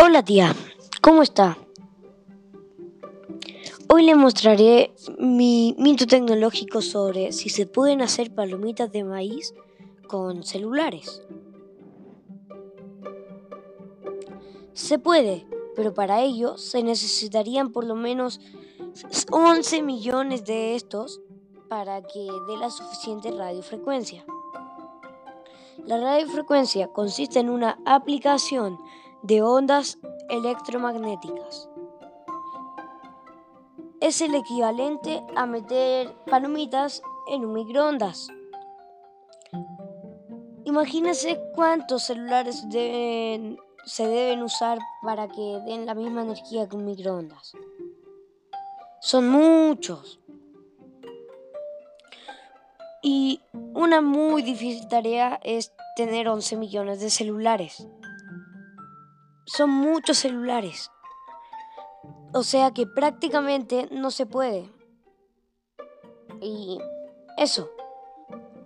Hola tía, ¿cómo está? Hoy le mostraré mi mito tecnológico sobre si se pueden hacer palomitas de maíz con celulares. Se puede, pero para ello se necesitarían por lo menos 11 millones de estos para que dé la suficiente radiofrecuencia. La radiofrecuencia consiste en una aplicación de ondas electromagnéticas. Es el equivalente a meter palomitas en un microondas. Imagínense cuántos celulares se deben usar para que den la misma energía que un microondas. Son muchos. Y una muy difícil tarea es tener 11 millones de celulares son muchos celulares. O sea que prácticamente no se puede. Y eso.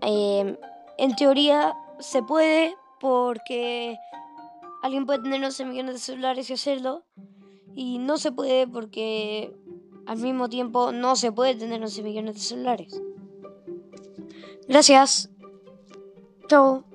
Em, en teoría se puede porque alguien puede tener 11 millones de celulares y hacerlo. Y no se puede porque al mismo tiempo no se puede tener 11 millones de celulares. Gracias. Chao.